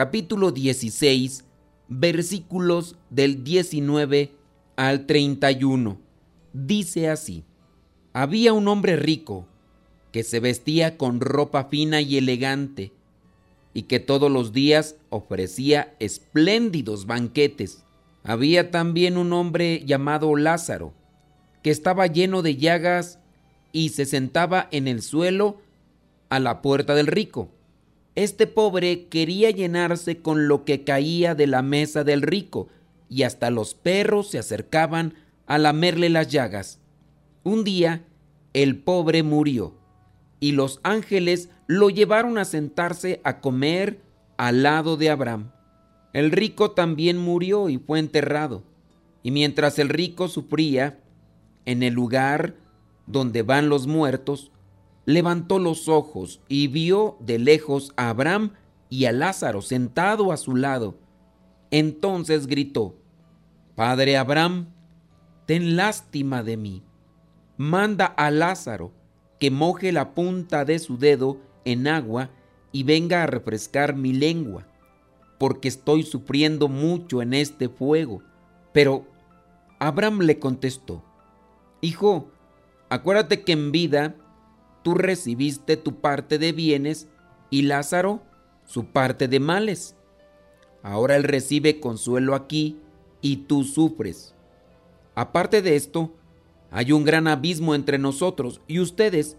capítulo 16, versículos del 19 al 31. Dice así, había un hombre rico que se vestía con ropa fina y elegante y que todos los días ofrecía espléndidos banquetes. Había también un hombre llamado Lázaro, que estaba lleno de llagas y se sentaba en el suelo a la puerta del rico. Este pobre quería llenarse con lo que caía de la mesa del rico, y hasta los perros se acercaban a lamerle las llagas. Un día el pobre murió, y los ángeles lo llevaron a sentarse a comer al lado de Abraham. El rico también murió y fue enterrado, y mientras el rico sufría, en el lugar donde van los muertos, levantó los ojos y vio de lejos a Abraham y a Lázaro sentado a su lado. Entonces gritó, Padre Abraham, ten lástima de mí. Manda a Lázaro que moje la punta de su dedo en agua y venga a refrescar mi lengua, porque estoy sufriendo mucho en este fuego. Pero Abraham le contestó, Hijo, Acuérdate que en vida tú recibiste tu parte de bienes y Lázaro su parte de males. Ahora él recibe consuelo aquí y tú sufres. Aparte de esto, hay un gran abismo entre nosotros y ustedes,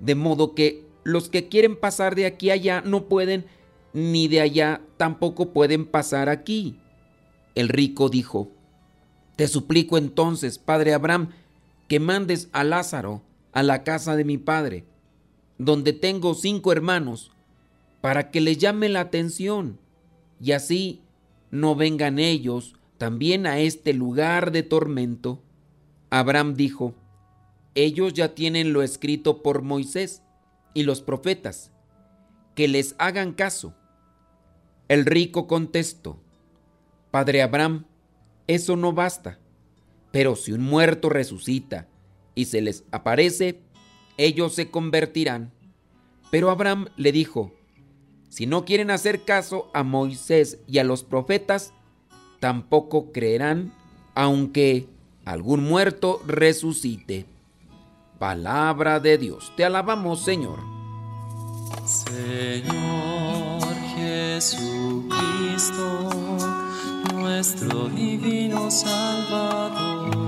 de modo que los que quieren pasar de aquí allá no pueden, ni de allá tampoco pueden pasar aquí. El rico dijo, Te suplico entonces, padre Abraham, que mandes a Lázaro a la casa de mi padre, donde tengo cinco hermanos, para que les llame la atención, y así no vengan ellos también a este lugar de tormento. Abraham dijo, ellos ya tienen lo escrito por Moisés y los profetas, que les hagan caso. El rico contestó, Padre Abraham, eso no basta pero si un muerto resucita y se les aparece, ellos se convertirán. Pero Abraham le dijo, si no quieren hacer caso a Moisés y a los profetas, tampoco creerán, aunque algún muerto resucite. Palabra de Dios, te alabamos Señor. Señor Jesucristo nuestro divino Salvador.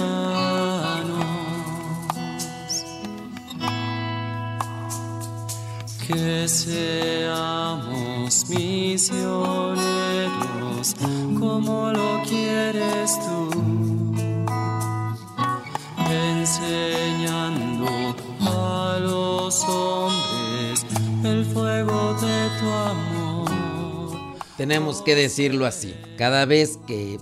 Que seamos misioneros como lo quieres tú, enseñando a los hombres el fuego de tu amor. Tenemos que decirlo así, cada vez que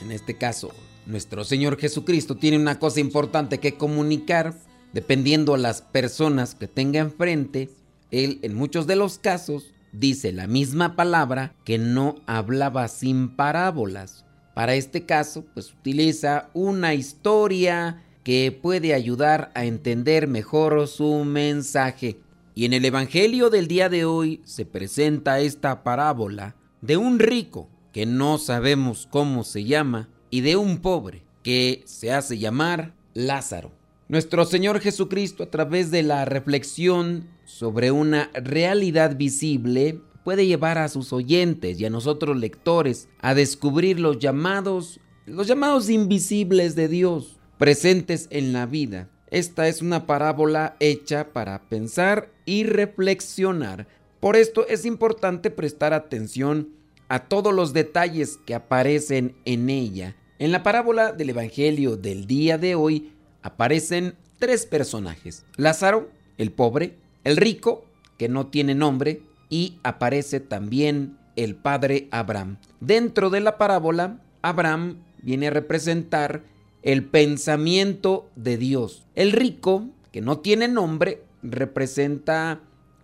en este caso, nuestro Señor Jesucristo tiene una cosa importante que comunicar, dependiendo a las personas que tenga enfrente, Él en muchos de los casos dice la misma palabra que no hablaba sin parábolas. Para este caso, pues utiliza una historia que puede ayudar a entender mejor su mensaje. Y en el Evangelio del día de hoy se presenta esta parábola de un rico que no sabemos cómo se llama, y de un pobre que se hace llamar Lázaro. Nuestro Señor Jesucristo a través de la reflexión sobre una realidad visible puede llevar a sus oyentes y a nosotros lectores a descubrir los llamados, los llamados invisibles de Dios presentes en la vida. Esta es una parábola hecha para pensar y reflexionar. Por esto es importante prestar atención a todos los detalles que aparecen en ella. En la parábola del Evangelio del día de hoy aparecen tres personajes. Lázaro, el pobre, el rico, que no tiene nombre, y aparece también el padre Abraham. Dentro de la parábola, Abraham viene a representar el pensamiento de Dios. El rico, que no tiene nombre, representa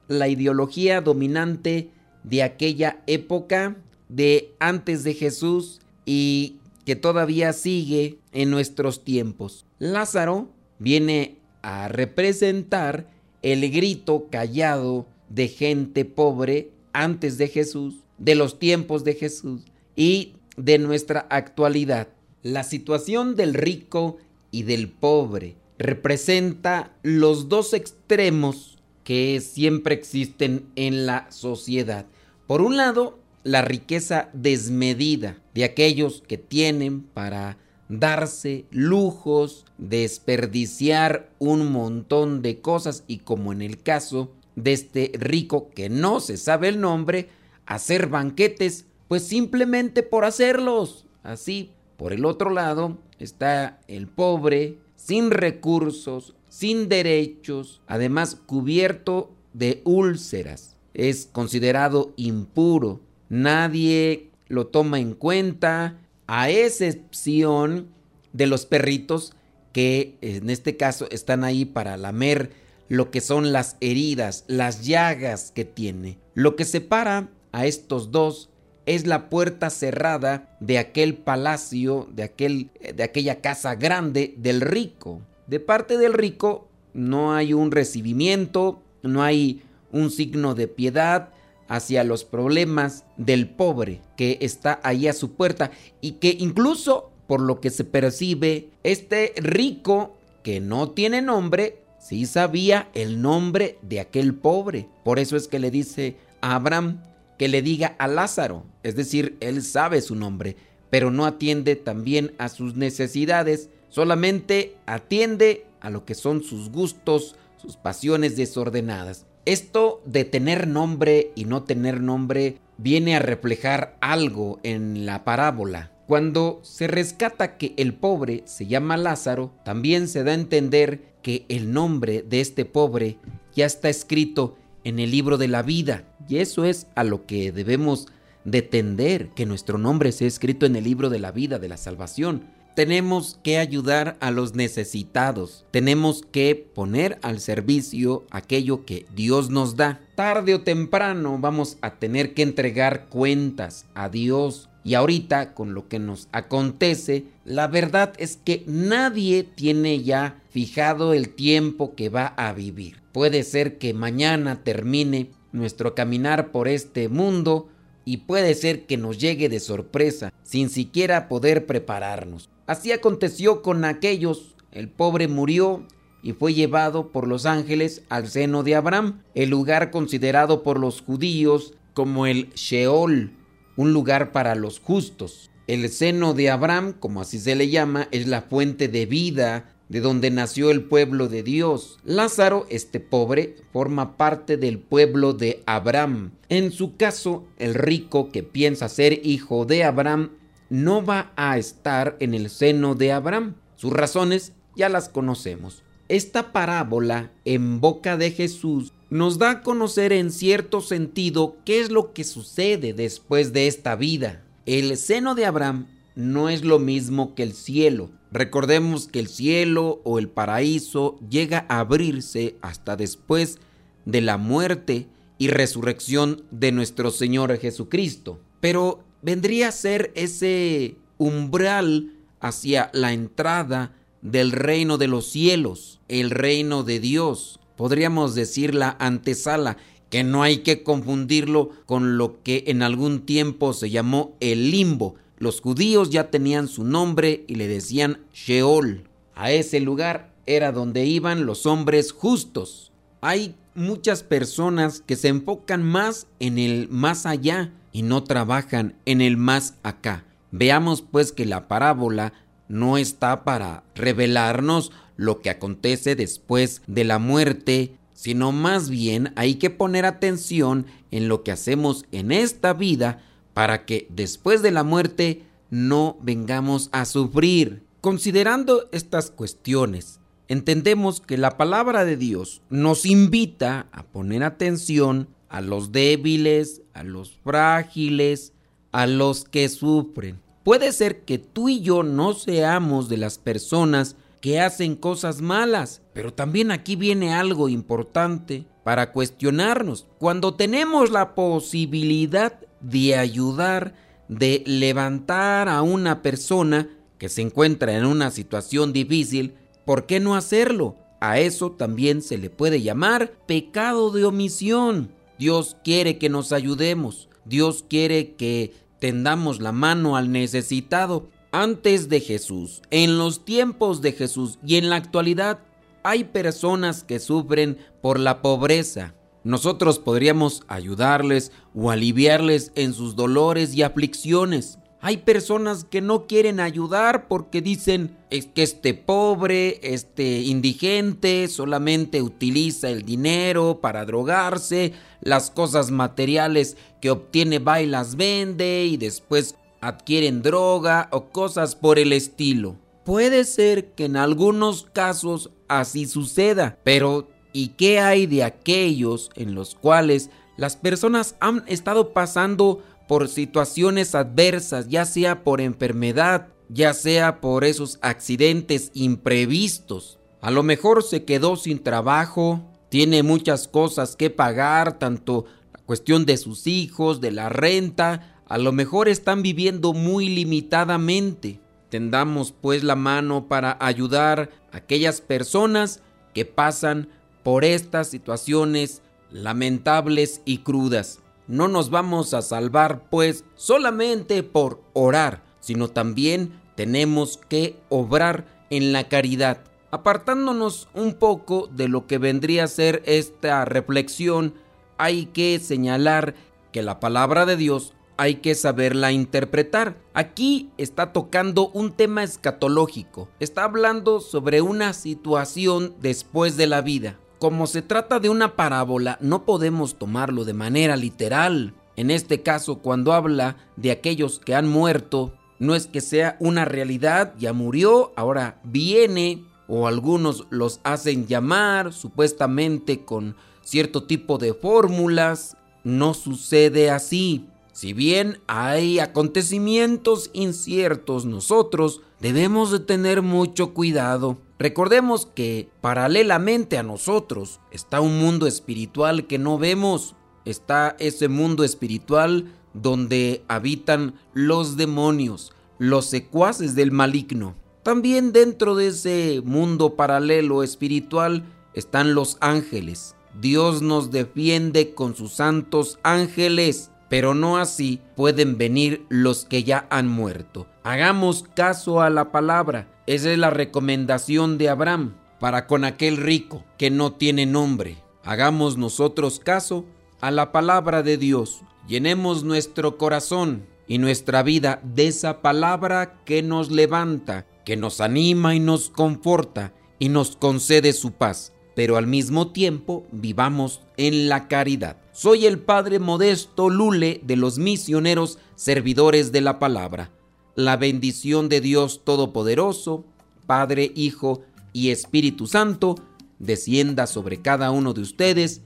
la ideología dominante de aquella época de antes de Jesús y que todavía sigue en nuestros tiempos. Lázaro viene a representar el grito callado de gente pobre antes de Jesús, de los tiempos de Jesús y de nuestra actualidad. La situación del rico y del pobre representa los dos extremos que siempre existen en la sociedad. Por un lado, la riqueza desmedida de aquellos que tienen para darse lujos, desperdiciar un montón de cosas y como en el caso de este rico que no se sabe el nombre, hacer banquetes pues simplemente por hacerlos. Así, por el otro lado está el pobre, sin recursos, sin derechos, además cubierto de úlceras. Es considerado impuro. Nadie lo toma en cuenta, a excepción de los perritos que en este caso están ahí para lamer lo que son las heridas, las llagas que tiene. Lo que separa a estos dos es la puerta cerrada de aquel palacio, de, aquel, de aquella casa grande del rico. De parte del rico no hay un recibimiento, no hay un signo de piedad hacia los problemas del pobre que está ahí a su puerta y que incluso por lo que se percibe, este rico que no tiene nombre, sí sabía el nombre de aquel pobre. Por eso es que le dice a Abraham que le diga a Lázaro, es decir, él sabe su nombre, pero no atiende también a sus necesidades, solamente atiende a lo que son sus gustos, sus pasiones desordenadas. Esto de tener nombre y no tener nombre viene a reflejar algo en la parábola. Cuando se rescata que el pobre se llama Lázaro, también se da a entender que el nombre de este pobre ya está escrito en el libro de la vida. Y eso es a lo que debemos de tender, que nuestro nombre sea escrito en el libro de la vida, de la salvación. Tenemos que ayudar a los necesitados. Tenemos que poner al servicio aquello que Dios nos da. Tarde o temprano vamos a tener que entregar cuentas a Dios. Y ahorita, con lo que nos acontece, la verdad es que nadie tiene ya fijado el tiempo que va a vivir. Puede ser que mañana termine nuestro caminar por este mundo y puede ser que nos llegue de sorpresa sin siquiera poder prepararnos. Así aconteció con aquellos. El pobre murió y fue llevado por los ángeles al seno de Abraham, el lugar considerado por los judíos como el Sheol, un lugar para los justos. El seno de Abraham, como así se le llama, es la fuente de vida de donde nació el pueblo de Dios. Lázaro, este pobre, forma parte del pueblo de Abraham. En su caso, el rico que piensa ser hijo de Abraham no va a estar en el seno de Abraham. Sus razones ya las conocemos. Esta parábola en boca de Jesús nos da a conocer en cierto sentido qué es lo que sucede después de esta vida. El seno de Abraham no es lo mismo que el cielo. Recordemos que el cielo o el paraíso llega a abrirse hasta después de la muerte y resurrección de nuestro Señor Jesucristo. Pero vendría a ser ese umbral hacia la entrada del reino de los cielos, el reino de Dios. Podríamos decir la antesala, que no hay que confundirlo con lo que en algún tiempo se llamó el limbo, los judíos ya tenían su nombre y le decían Sheol. A ese lugar era donde iban los hombres justos. Hay muchas personas que se enfocan más en el más allá y no trabajan en el más acá. Veamos pues que la parábola no está para revelarnos lo que acontece después de la muerte, sino más bien hay que poner atención en lo que hacemos en esta vida para que después de la muerte no vengamos a sufrir. Considerando estas cuestiones, entendemos que la palabra de Dios nos invita a poner atención a los débiles, a los frágiles, a los que sufren. Puede ser que tú y yo no seamos de las personas que hacen cosas malas, pero también aquí viene algo importante para cuestionarnos. Cuando tenemos la posibilidad de ayudar, de levantar a una persona que se encuentra en una situación difícil, ¿por qué no hacerlo? A eso también se le puede llamar pecado de omisión. Dios quiere que nos ayudemos. Dios quiere que tendamos la mano al necesitado. Antes de Jesús, en los tiempos de Jesús y en la actualidad, hay personas que sufren por la pobreza. Nosotros podríamos ayudarles o aliviarles en sus dolores y aflicciones. Hay personas que no quieren ayudar porque dicen es que este pobre, este indigente solamente utiliza el dinero para drogarse, las cosas materiales que obtiene va las vende y después adquieren droga o cosas por el estilo. Puede ser que en algunos casos así suceda, pero ¿y qué hay de aquellos en los cuales las personas han estado pasando por situaciones adversas, ya sea por enfermedad, ya sea por esos accidentes imprevistos. A lo mejor se quedó sin trabajo, tiene muchas cosas que pagar, tanto la cuestión de sus hijos, de la renta, a lo mejor están viviendo muy limitadamente. Tendamos pues la mano para ayudar a aquellas personas que pasan por estas situaciones lamentables y crudas. No nos vamos a salvar pues solamente por orar, sino también tenemos que obrar en la caridad. Apartándonos un poco de lo que vendría a ser esta reflexión, hay que señalar que la palabra de Dios hay que saberla interpretar. Aquí está tocando un tema escatológico, está hablando sobre una situación después de la vida. Como se trata de una parábola, no podemos tomarlo de manera literal. En este caso, cuando habla de aquellos que han muerto, no es que sea una realidad, ya murió, ahora viene, o algunos los hacen llamar supuestamente con cierto tipo de fórmulas. No sucede así. Si bien hay acontecimientos inciertos, nosotros debemos de tener mucho cuidado. Recordemos que paralelamente a nosotros está un mundo espiritual que no vemos. Está ese mundo espiritual donde habitan los demonios, los secuaces del maligno. También dentro de ese mundo paralelo espiritual están los ángeles. Dios nos defiende con sus santos ángeles, pero no así pueden venir los que ya han muerto. Hagamos caso a la palabra esa es la recomendación de Abraham para con aquel rico que no tiene nombre. Hagamos nosotros caso a la palabra de Dios. Llenemos nuestro corazón y nuestra vida de esa palabra que nos levanta, que nos anima y nos conforta y nos concede su paz. Pero al mismo tiempo vivamos en la caridad. Soy el Padre Modesto Lule de los misioneros servidores de la palabra la bendición de Dios Todopoderoso, Padre, Hijo y Espíritu Santo, descienda sobre cada uno de ustedes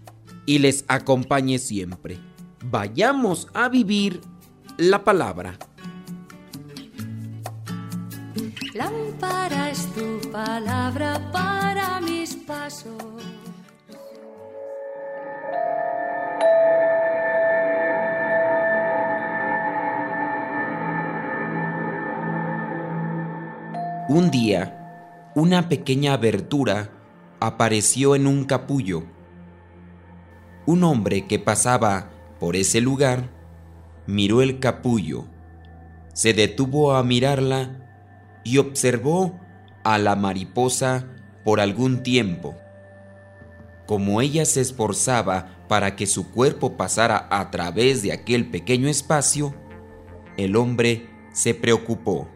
y les acompañe siempre. Vayamos a vivir la palabra. Lámpara es tu palabra para mis pasos Un día, una pequeña abertura apareció en un capullo. Un hombre que pasaba por ese lugar miró el capullo, se detuvo a mirarla y observó a la mariposa por algún tiempo. como ella se esforzaba para que su cuerpo pasara a través de aquel pequeño espacio, el hombre se preocupó.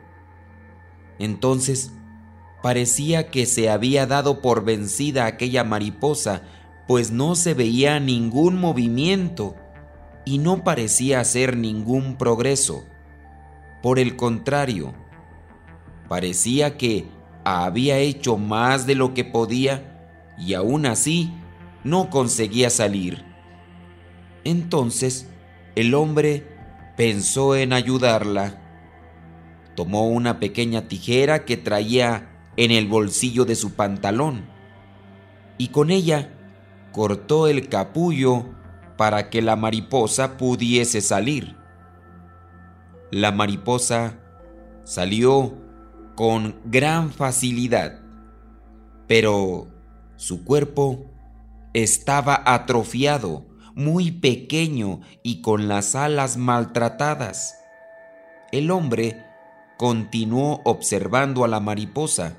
Entonces, parecía que se había dado por vencida aquella mariposa, pues no se veía ningún movimiento y no parecía hacer ningún progreso. Por el contrario, parecía que había hecho más de lo que podía y aún así no conseguía salir. Entonces el hombre pensó en ayudarla. Tomó una pequeña tijera que traía en el bolsillo de su pantalón y con ella cortó el capullo para que la mariposa pudiese salir. La mariposa salió con gran facilidad, pero su cuerpo estaba atrofiado, muy pequeño y con las alas maltratadas. El hombre continuó observando a la mariposa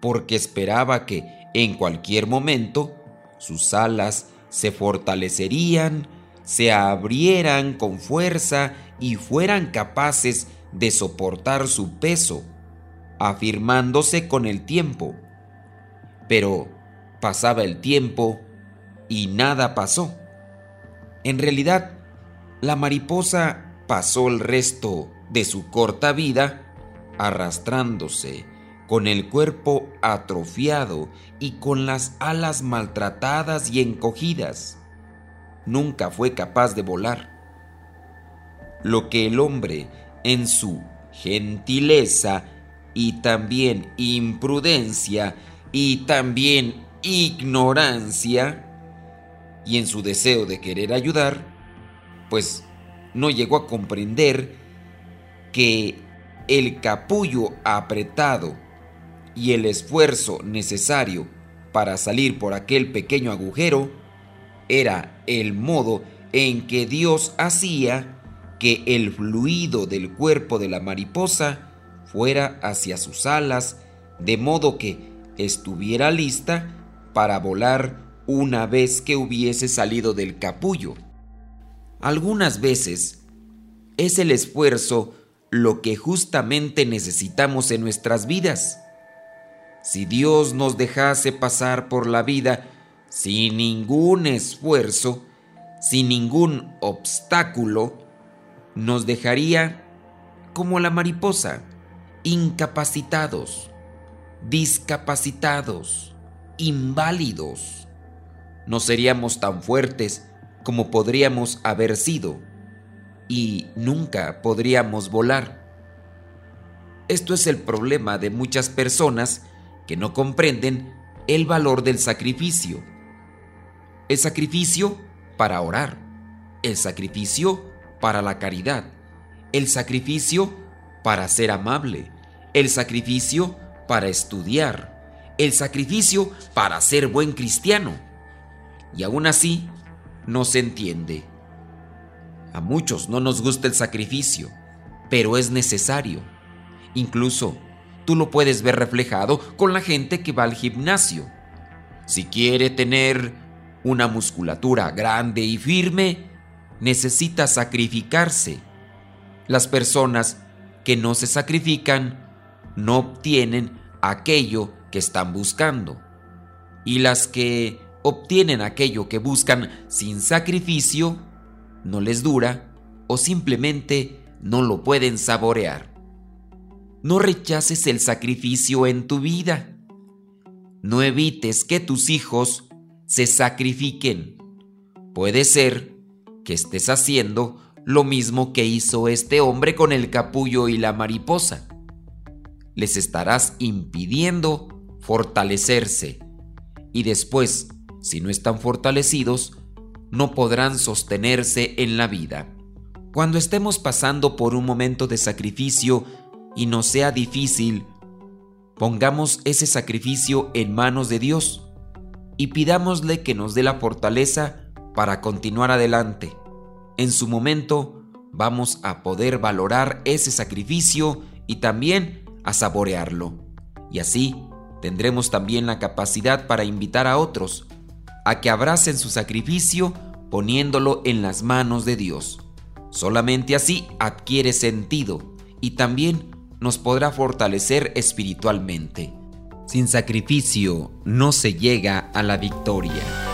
porque esperaba que en cualquier momento sus alas se fortalecerían, se abrieran con fuerza y fueran capaces de soportar su peso, afirmándose con el tiempo. Pero pasaba el tiempo y nada pasó. En realidad, la mariposa pasó el resto de su corta vida arrastrándose con el cuerpo atrofiado y con las alas maltratadas y encogidas. Nunca fue capaz de volar. Lo que el hombre, en su gentileza y también imprudencia y también ignorancia, y en su deseo de querer ayudar, pues no llegó a comprender que el capullo apretado y el esfuerzo necesario para salir por aquel pequeño agujero era el modo en que Dios hacía que el fluido del cuerpo de la mariposa fuera hacia sus alas, de modo que estuviera lista para volar una vez que hubiese salido del capullo. Algunas veces es el esfuerzo lo que justamente necesitamos en nuestras vidas. Si Dios nos dejase pasar por la vida sin ningún esfuerzo, sin ningún obstáculo, nos dejaría como la mariposa, incapacitados, discapacitados, inválidos. No seríamos tan fuertes como podríamos haber sido y nunca podríamos volar. Esto es el problema de muchas personas que no comprenden el valor del sacrificio. El sacrificio para orar, el sacrificio para la caridad, el sacrificio para ser amable, el sacrificio para estudiar, el sacrificio para ser buen cristiano. Y aún así, no se entiende. A muchos no nos gusta el sacrificio, pero es necesario. Incluso tú lo puedes ver reflejado con la gente que va al gimnasio. Si quiere tener una musculatura grande y firme, necesita sacrificarse. Las personas que no se sacrifican no obtienen aquello que están buscando. Y las que obtienen aquello que buscan sin sacrificio, no les dura o simplemente no lo pueden saborear. No rechaces el sacrificio en tu vida. No evites que tus hijos se sacrifiquen. Puede ser que estés haciendo lo mismo que hizo este hombre con el capullo y la mariposa. Les estarás impidiendo fortalecerse y después, si no están fortalecidos, no podrán sostenerse en la vida. Cuando estemos pasando por un momento de sacrificio y nos sea difícil, pongamos ese sacrificio en manos de Dios y pidámosle que nos dé la fortaleza para continuar adelante. En su momento vamos a poder valorar ese sacrificio y también a saborearlo. Y así tendremos también la capacidad para invitar a otros a que abracen su sacrificio poniéndolo en las manos de Dios. Solamente así adquiere sentido y también nos podrá fortalecer espiritualmente. Sin sacrificio no se llega a la victoria.